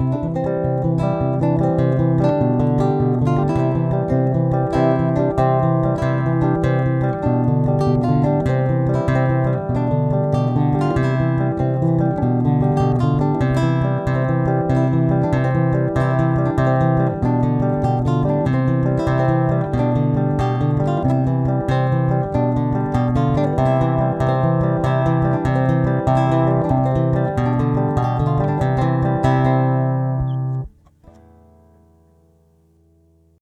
Música